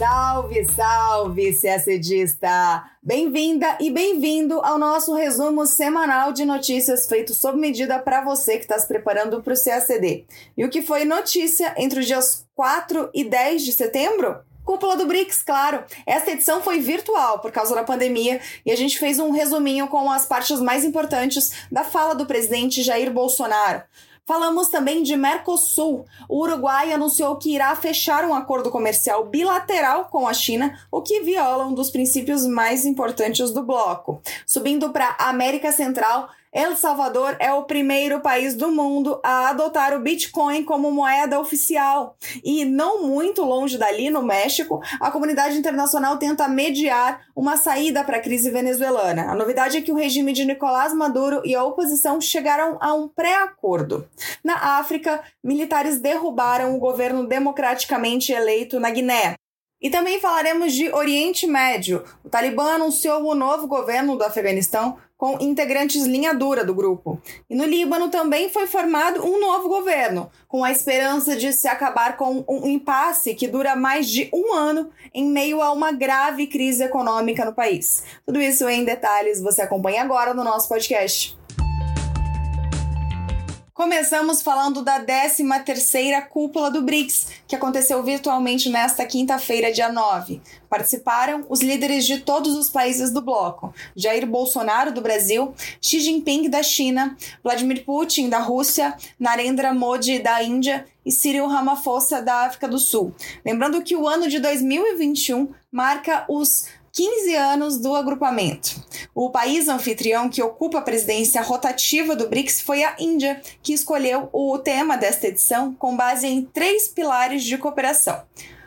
Salve, salve, CACDista! Bem-vinda e bem-vindo ao nosso resumo semanal de notícias feito sob medida para você que está se preparando para o CACD. E o que foi notícia entre os dias 4 e 10 de setembro? Cúpula do BRICS, claro. Esta edição foi virtual por causa da pandemia e a gente fez um resuminho com as partes mais importantes da fala do presidente Jair Bolsonaro. Falamos também de Mercosul. O Uruguai anunciou que irá fechar um acordo comercial bilateral com a China, o que viola um dos princípios mais importantes do bloco. Subindo para América Central, El Salvador é o primeiro país do mundo a adotar o Bitcoin como moeda oficial. E não muito longe dali, no México, a comunidade internacional tenta mediar uma saída para a crise venezuelana. A novidade é que o regime de Nicolás Maduro e a oposição chegaram a um pré-acordo. Na África, militares derrubaram o governo democraticamente eleito na Guiné. E também falaremos de Oriente Médio. O Talibã anunciou o novo governo do Afeganistão com integrantes linha dura do grupo. E no Líbano também foi formado um novo governo, com a esperança de se acabar com um impasse que dura mais de um ano em meio a uma grave crise econômica no país. Tudo isso em detalhes você acompanha agora no nosso podcast. Começamos falando da 13ª cúpula do BRICS, que aconteceu virtualmente nesta quinta-feira, dia 9. Participaram os líderes de todos os países do bloco: Jair Bolsonaro do Brasil, Xi Jinping da China, Vladimir Putin da Rússia, Narendra Modi da Índia e Cyril Ramaphosa da África do Sul. Lembrando que o ano de 2021 marca os 15 anos do agrupamento. O país anfitrião que ocupa a presidência rotativa do BRICS foi a Índia, que escolheu o tema desta edição com base em três pilares de cooperação.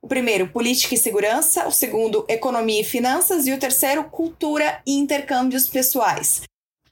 O primeiro, política e segurança, o segundo, economia e finanças e o terceiro, cultura e intercâmbios pessoais.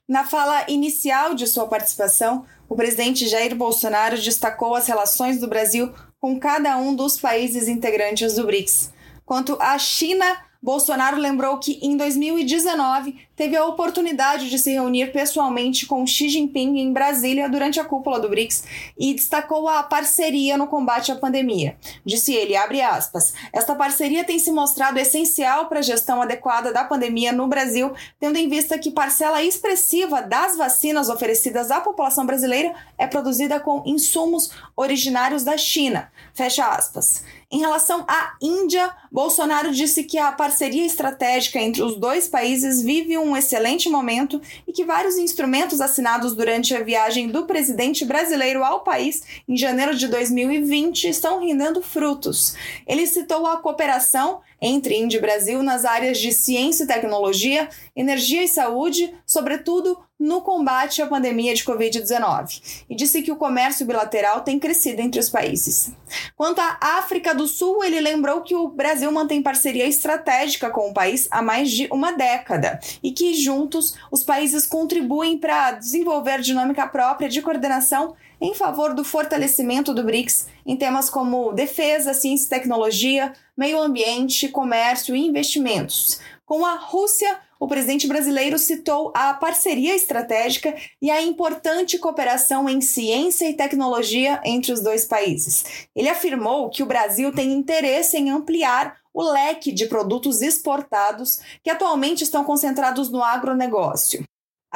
Na fala inicial de sua participação, o presidente Jair Bolsonaro destacou as relações do Brasil com cada um dos países integrantes do BRICS. Quanto à China, Bolsonaro lembrou que em 2019 teve a oportunidade de se reunir pessoalmente com Xi Jinping em Brasília durante a cúpula do BRICS e destacou a parceria no combate à pandemia. Disse ele, abre aspas, esta parceria tem se mostrado essencial para a gestão adequada da pandemia no Brasil, tendo em vista que parcela expressiva das vacinas oferecidas à população brasileira é produzida com insumos originários da China. Fecha aspas. Em relação à Índia, Bolsonaro disse que a parceria estratégica entre os dois países vive um excelente momento e que vários instrumentos assinados durante a viagem do presidente brasileiro ao país em janeiro de 2020 estão rendendo frutos. Ele citou a cooperação entre Índia e Brasil nas áreas de ciência e tecnologia, energia e saúde, sobretudo no combate à pandemia de Covid-19 e disse que o comércio bilateral tem crescido entre os países. Quanto à África do Sul, ele lembrou que o Brasil mantém parceria estratégica com o país há mais de uma década e que juntos os países contribuem para desenvolver dinâmica própria de coordenação em favor do fortalecimento do BRICS em temas como defesa, ciência e tecnologia, meio ambiente, comércio e investimentos. Com a Rússia, o presidente brasileiro citou a parceria estratégica e a importante cooperação em ciência e tecnologia entre os dois países. Ele afirmou que o Brasil tem interesse em ampliar o leque de produtos exportados que atualmente estão concentrados no agronegócio.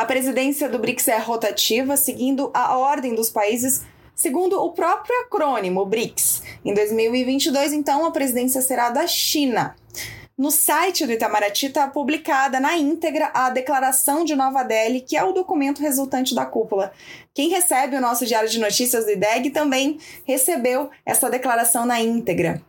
A presidência do BRICS é rotativa, seguindo a ordem dos países segundo o próprio acrônimo BRICS. Em 2022, então, a presidência será da China. No site do Itamaraty está publicada na íntegra a Declaração de Nova Delhi, que é o documento resultante da cúpula. Quem recebe o nosso Diário de Notícias do IDEG também recebeu essa declaração na íntegra.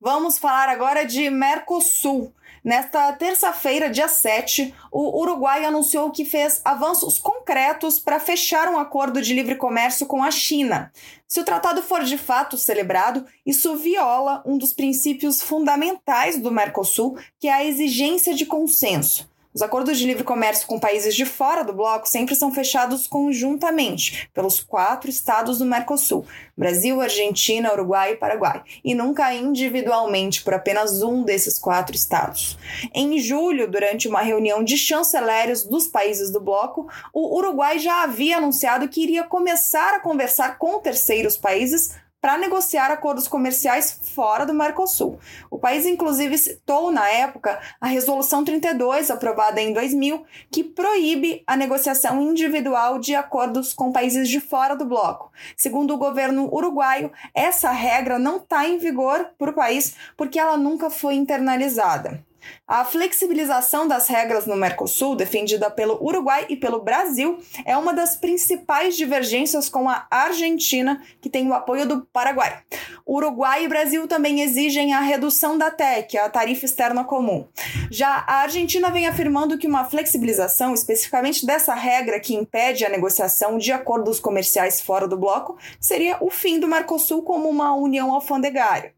Vamos falar agora de Mercosul. Nesta terça-feira, dia 7, o Uruguai anunciou que fez avanços concretos para fechar um acordo de livre comércio com a China. Se o tratado for de fato celebrado, isso viola um dos princípios fundamentais do Mercosul, que é a exigência de consenso. Os acordos de livre comércio com países de fora do bloco sempre são fechados conjuntamente pelos quatro estados do Mercosul: Brasil, Argentina, Uruguai e Paraguai, e nunca individualmente por apenas um desses quatro estados. Em julho, durante uma reunião de chanceleres dos países do bloco, o Uruguai já havia anunciado que iria começar a conversar com terceiros países para negociar acordos comerciais fora do Mercosul. O país, inclusive, citou na época a Resolução 32, aprovada em 2000, que proíbe a negociação individual de acordos com países de fora do bloco. Segundo o governo uruguaio, essa regra não está em vigor para o país porque ela nunca foi internalizada. A flexibilização das regras no Mercosul, defendida pelo Uruguai e pelo Brasil, é uma das principais divergências com a Argentina, que tem o apoio do Paraguai. Uruguai e Brasil também exigem a redução da TEC, a tarifa externa comum. Já a Argentina vem afirmando que uma flexibilização, especificamente dessa regra que impede a negociação de acordos comerciais fora do bloco, seria o fim do Mercosul como uma união alfandegária.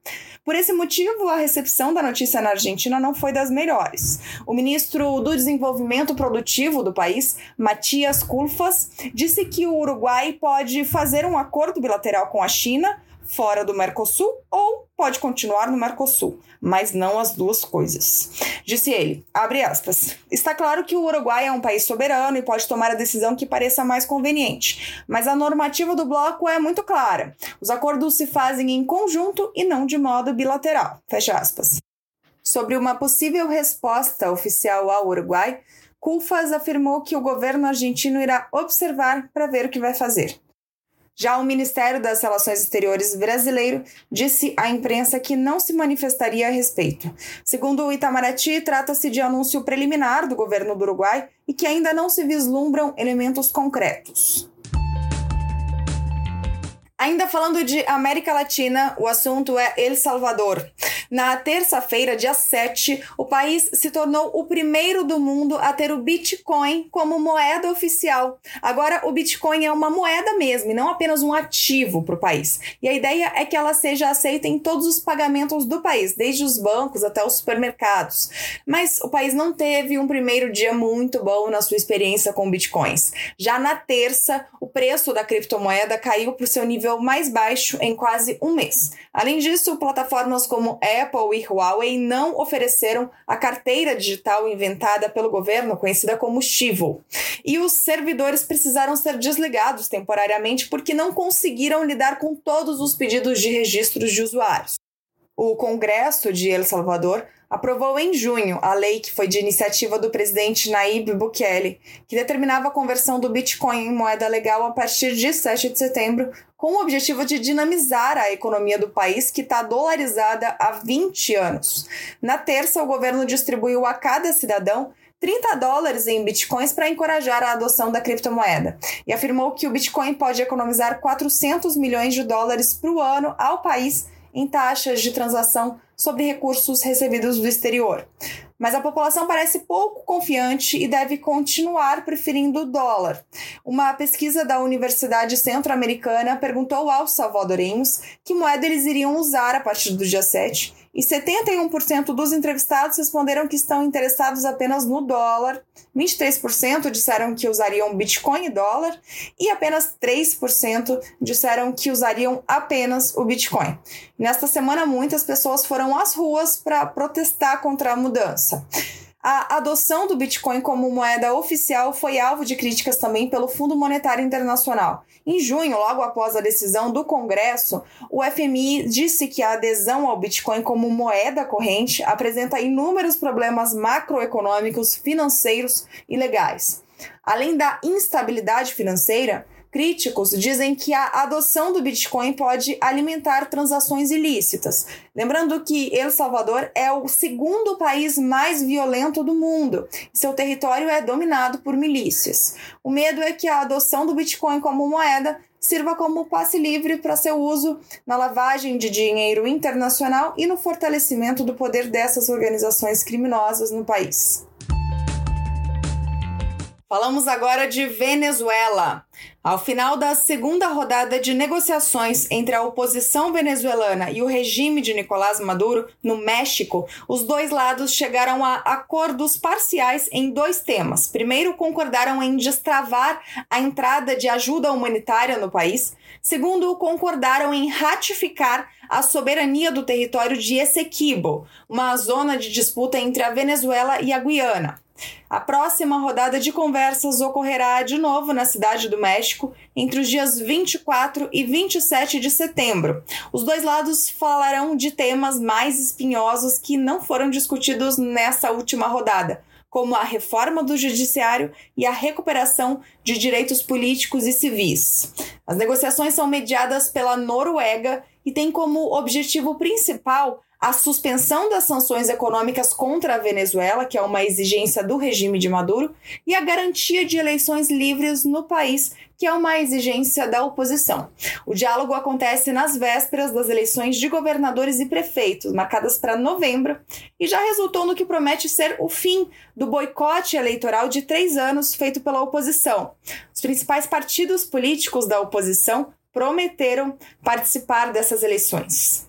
Por esse motivo, a recepção da notícia na Argentina não foi das melhores. O ministro do Desenvolvimento Produtivo do país, Matias Culfas, disse que o Uruguai pode fazer um acordo bilateral com a China fora do Mercosul ou pode continuar no Mercosul, mas não as duas coisas. Disse ele, abre aspas, está claro que o Uruguai é um país soberano e pode tomar a decisão que pareça mais conveniente, mas a normativa do bloco é muito clara. Os acordos se fazem em conjunto e não de modo bilateral. Fecha aspas. Sobre uma possível resposta oficial ao Uruguai, Culfas afirmou que o governo argentino irá observar para ver o que vai fazer. Já o Ministério das Relações Exteriores brasileiro disse à imprensa que não se manifestaria a respeito. Segundo o Itamaraty, trata-se de anúncio preliminar do governo do Uruguai e que ainda não se vislumbram elementos concretos. Ainda falando de América Latina, o assunto é El Salvador. Na terça-feira, dia 7, o país se tornou o primeiro do mundo a ter o Bitcoin como moeda oficial. Agora, o Bitcoin é uma moeda mesmo e não apenas um ativo para o país. E a ideia é que ela seja aceita em todos os pagamentos do país, desde os bancos até os supermercados. Mas o país não teve um primeiro dia muito bom na sua experiência com bitcoins. Já na terça, o preço da criptomoeda caiu para o seu nível nível mais baixo em quase um mês. Além disso, plataformas como Apple e Huawei não ofereceram a carteira digital inventada pelo governo, conhecida como Chivo. E os servidores precisaram ser desligados temporariamente porque não conseguiram lidar com todos os pedidos de registros de usuários. O Congresso de El Salvador aprovou em junho a lei que foi de iniciativa do presidente Nayib Bukele, que determinava a conversão do Bitcoin em moeda legal a partir de 7 de setembro, com o objetivo de dinamizar a economia do país, que está dolarizada há 20 anos. Na terça, o governo distribuiu a cada cidadão 30 dólares em bitcoins para encorajar a adoção da criptomoeda e afirmou que o Bitcoin pode economizar 400 milhões de dólares por ano ao país em taxas de transação sobre recursos recebidos do exterior. Mas a população parece pouco confiante e deve continuar preferindo o dólar. Uma pesquisa da Universidade Centro-Americana perguntou aos salvadorenhos que moeda eles iriam usar a partir do dia 7 e 71% dos entrevistados responderam que estão interessados apenas no dólar, 23% disseram que usariam Bitcoin e dólar e apenas 3% disseram que usariam apenas o Bitcoin. Nesta semana, muitas pessoas foram às ruas para protestar contra a mudança. A adoção do Bitcoin como moeda oficial foi alvo de críticas também pelo Fundo Monetário Internacional. Em junho, logo após a decisão do Congresso, o FMI disse que a adesão ao Bitcoin como moeda corrente apresenta inúmeros problemas macroeconômicos, financeiros e legais. Além da instabilidade financeira, Críticos dizem que a adoção do Bitcoin pode alimentar transações ilícitas. Lembrando que El Salvador é o segundo país mais violento do mundo. Seu território é dominado por milícias. O medo é que a adoção do Bitcoin como moeda sirva como passe livre para seu uso na lavagem de dinheiro internacional e no fortalecimento do poder dessas organizações criminosas no país. Falamos agora de Venezuela. Ao final da segunda rodada de negociações entre a oposição venezuelana e o regime de Nicolás Maduro no México, os dois lados chegaram a acordos parciais em dois temas. Primeiro, concordaram em destravar a entrada de ajuda humanitária no país. Segundo, concordaram em ratificar a soberania do território de Essequibo, uma zona de disputa entre a Venezuela e a Guiana. A próxima rodada de conversas ocorrerá de novo na Cidade do México entre os dias 24 e 27 de setembro. Os dois lados falarão de temas mais espinhosos que não foram discutidos nessa última rodada, como a reforma do judiciário e a recuperação de direitos políticos e civis. As negociações são mediadas pela Noruega e têm como objetivo principal a suspensão das sanções econômicas contra a Venezuela, que é uma exigência do regime de Maduro, e a garantia de eleições livres no país, que é uma exigência da oposição. O diálogo acontece nas vésperas das eleições de governadores e prefeitos, marcadas para novembro, e já resultou no que promete ser o fim do boicote eleitoral de três anos feito pela oposição. Os principais partidos políticos da oposição prometeram participar dessas eleições.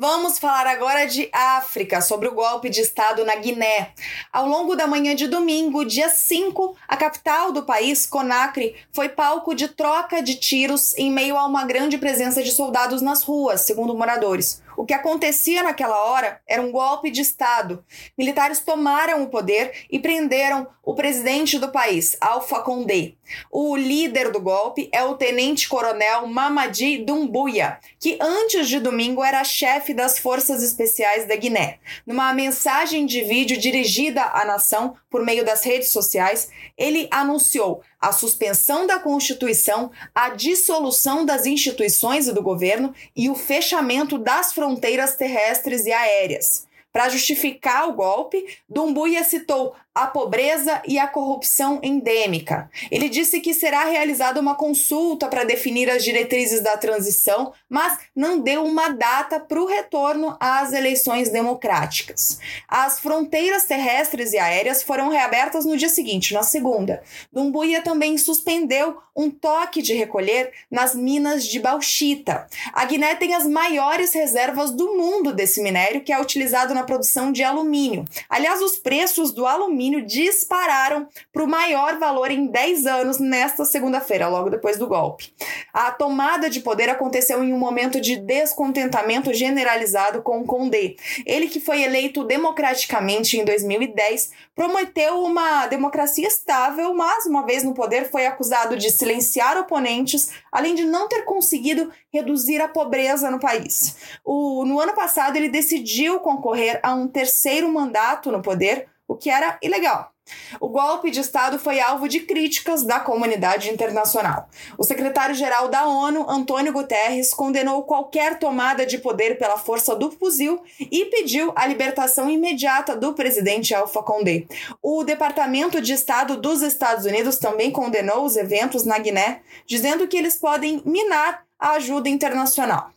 Vamos falar agora de África, sobre o golpe de Estado na Guiné. Ao longo da manhã de domingo, dia 5, a capital do país, Conakry, foi palco de troca de tiros em meio a uma grande presença de soldados nas ruas, segundo moradores. O que acontecia naquela hora era um golpe de Estado. Militares tomaram o poder e prenderam o presidente do país, Alpha Condé. O líder do golpe é o tenente-coronel Mamadi Doumbouya, que antes de domingo era chefe das Forças Especiais da Guiné. Numa mensagem de vídeo dirigida à nação por meio das redes sociais, ele anunciou a suspensão da Constituição, a dissolução das instituições e do governo e o fechamento das fronteiras terrestres e aéreas. Para justificar o golpe, Dumbuya citou a pobreza e a corrupção endêmica. Ele disse que será realizada uma consulta para definir as diretrizes da transição, mas não deu uma data para o retorno às eleições democráticas. As fronteiras terrestres e aéreas foram reabertas no dia seguinte, na segunda. Dumbuya também suspendeu um toque de recolher nas minas de bauxita. A Guiné tem as maiores reservas do mundo desse minério, que é utilizado na produção de alumínio. Aliás, os preços do alumínio alumínio dispararam para o maior valor em 10 anos nesta segunda-feira, logo depois do golpe. A tomada de poder aconteceu em um momento de descontentamento generalizado com o Condé. Ele que foi eleito democraticamente em 2010, prometeu uma democracia estável, mas uma vez no poder foi acusado de silenciar oponentes, além de não ter conseguido reduzir a pobreza no país. O, no ano passado ele decidiu concorrer a um terceiro mandato no poder, o que era ilegal. O golpe de Estado foi alvo de críticas da comunidade internacional. O secretário-geral da ONU, Antônio Guterres, condenou qualquer tomada de poder pela força do fuzil e pediu a libertação imediata do presidente Alpha Condé. O Departamento de Estado dos Estados Unidos também condenou os eventos na Guiné, dizendo que eles podem minar a ajuda internacional.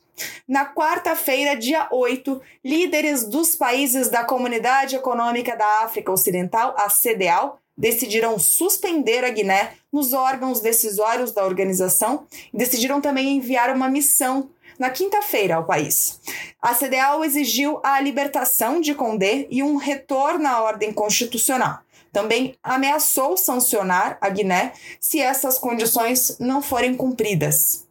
Na quarta-feira, dia 8, líderes dos países da Comunidade Econômica da África Ocidental, a CDAO, decidiram suspender a Guiné nos órgãos decisórios da organização e decidiram também enviar uma missão na quinta-feira ao país. A CDAO exigiu a libertação de Condé e um retorno à ordem constitucional. Também ameaçou sancionar a Guiné se essas condições não forem cumpridas.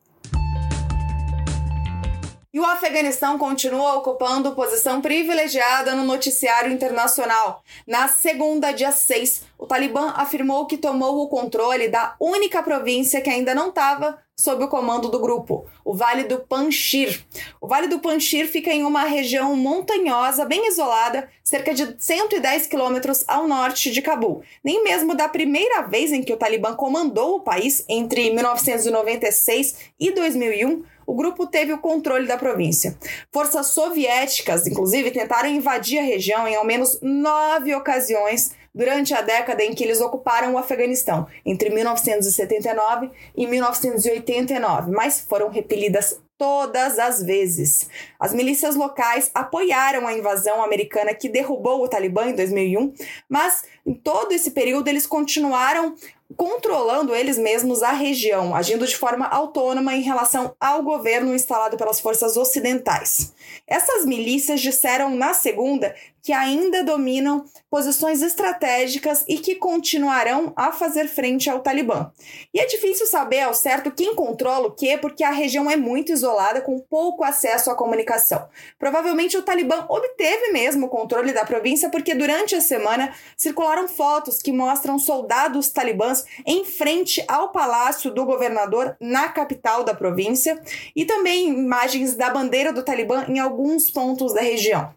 E o Afeganistão continua ocupando posição privilegiada no noticiário internacional. Na segunda, dia 6, o Talibã afirmou que tomou o controle da única província que ainda não estava sob o comando do grupo, o Vale do Panjshir. O Vale do Panjshir fica em uma região montanhosa, bem isolada, cerca de 110 quilômetros ao norte de Cabul. Nem mesmo da primeira vez em que o Talibã comandou o país, entre 1996 e 2001, o grupo teve o controle da província. Forças soviéticas, inclusive, tentaram invadir a região em ao menos nove ocasiões durante a década em que eles ocuparam o Afeganistão, entre 1979 e 1989, mas foram repelidas todas as vezes. As milícias locais apoiaram a invasão americana que derrubou o Talibã em 2001, mas em todo esse período eles continuaram controlando eles mesmos a região, agindo de forma autônoma em relação ao governo instalado pelas forças ocidentais. Essas milícias disseram na segunda que ainda dominam posições estratégicas e que continuarão a fazer frente ao Talibã. E é difícil saber ao certo quem controla o que, porque a região é muito isolada, com pouco acesso à comunicação. Provavelmente o Talibã obteve mesmo o controle da província, porque durante a semana circularam fotos que mostram soldados talibãs em frente ao palácio do governador na capital da província e também imagens da bandeira do Talibã em alguns pontos da região.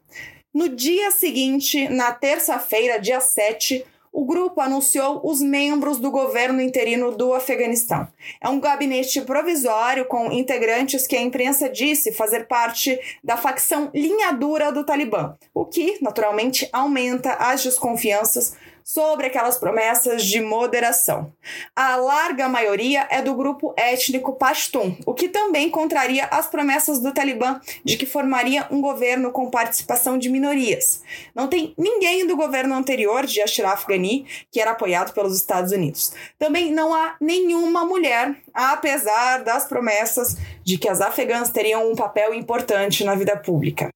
No dia seguinte, na terça-feira, dia 7, o grupo anunciou os membros do governo interino do Afeganistão. É um gabinete provisório com integrantes que a imprensa disse fazer parte da facção linha dura do Talibã, o que, naturalmente, aumenta as desconfianças sobre aquelas promessas de moderação. A larga maioria é do grupo étnico Pashtun, o que também contraria as promessas do Talibã de que formaria um governo com participação de minorias. Não tem ninguém do governo anterior de Ashraf Ghani que era apoiado pelos Estados Unidos. Também não há nenhuma mulher, apesar das promessas de que as afegãs teriam um papel importante na vida pública.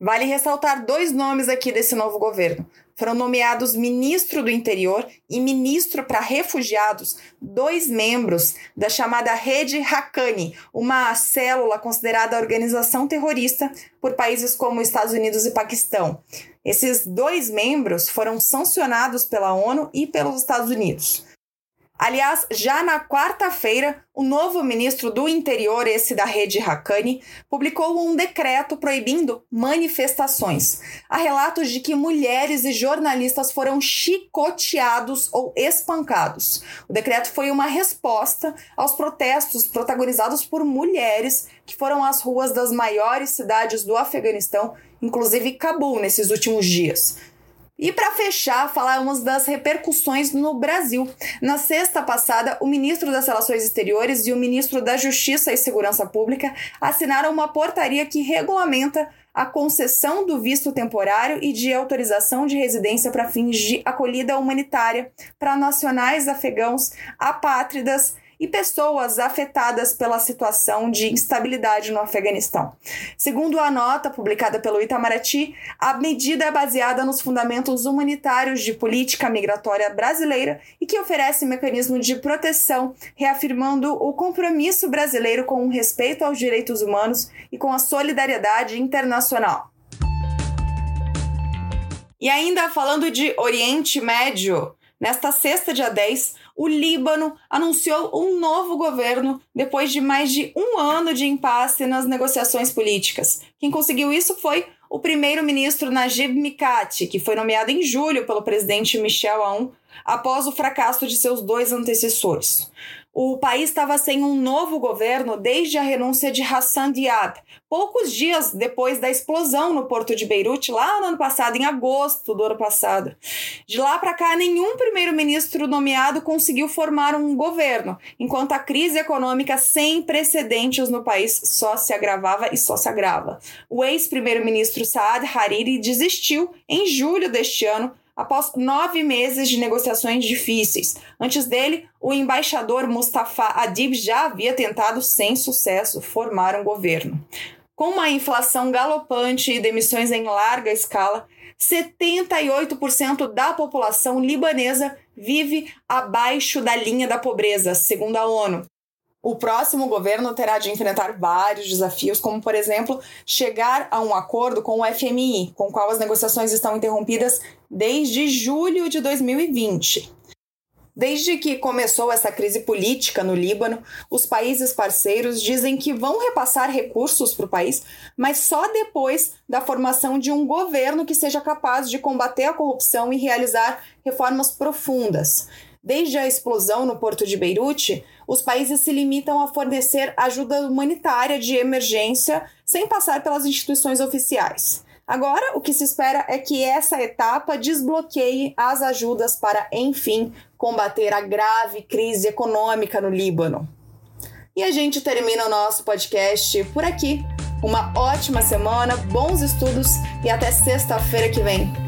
Vale ressaltar dois nomes aqui desse novo governo. Foram nomeados ministro do Interior e ministro para refugiados, dois membros da chamada Rede Haqqani, uma célula considerada organização terrorista por países como Estados Unidos e Paquistão. Esses dois membros foram sancionados pela ONU e pelos Estados Unidos. Aliás, já na quarta-feira, o novo ministro do Interior, esse da rede Haqqani, publicou um decreto proibindo manifestações. Há relatos de que mulheres e jornalistas foram chicoteados ou espancados. O decreto foi uma resposta aos protestos protagonizados por mulheres que foram às ruas das maiores cidades do Afeganistão, inclusive Cabul, nesses últimos dias. E para fechar, falarmos das repercussões no Brasil. Na sexta passada, o ministro das Relações Exteriores e o ministro da Justiça e Segurança Pública assinaram uma portaria que regulamenta a concessão do visto temporário e de autorização de residência para fins de acolhida humanitária para nacionais afegãos apátridas e pessoas afetadas pela situação de instabilidade no Afeganistão. Segundo a nota publicada pelo Itamaraty, a medida é baseada nos fundamentos humanitários de política migratória brasileira e que oferece mecanismo de proteção, reafirmando o compromisso brasileiro com o respeito aos direitos humanos e com a solidariedade internacional. E ainda falando de Oriente Médio, nesta sexta, dia 10, o Líbano anunciou um novo governo depois de mais de um ano de impasse nas negociações políticas. Quem conseguiu isso foi o primeiro-ministro Najib Mikati, que foi nomeado em julho pelo presidente Michel Aoun após o fracasso de seus dois antecessores o país estava sem um novo governo desde a renúncia de Hassan Diab, poucos dias depois da explosão no porto de Beirute, lá no ano passado, em agosto do ano passado. De lá para cá, nenhum primeiro-ministro nomeado conseguiu formar um governo, enquanto a crise econômica sem precedentes no país só se agravava e só se agrava. O ex-primeiro-ministro Saad Hariri desistiu em julho deste ano após nove meses de negociações difíceis. Antes dele, o embaixador Mustafa Adib já havia tentado, sem sucesso, formar um governo. Com uma inflação galopante e demissões em larga escala, 78% da população libanesa vive abaixo da linha da pobreza, segundo a ONU. O próximo governo terá de enfrentar vários desafios, como, por exemplo, chegar a um acordo com o FMI, com o qual as negociações estão interrompidas desde julho de 2020. Desde que começou essa crise política no Líbano, os países parceiros dizem que vão repassar recursos para o país, mas só depois da formação de um governo que seja capaz de combater a corrupção e realizar reformas profundas. Desde a explosão no porto de Beirute, os países se limitam a fornecer ajuda humanitária de emergência sem passar pelas instituições oficiais. Agora, o que se espera é que essa etapa desbloqueie as ajudas para, enfim, combater a grave crise econômica no Líbano. E a gente termina o nosso podcast por aqui. Uma ótima semana, bons estudos e até sexta-feira que vem.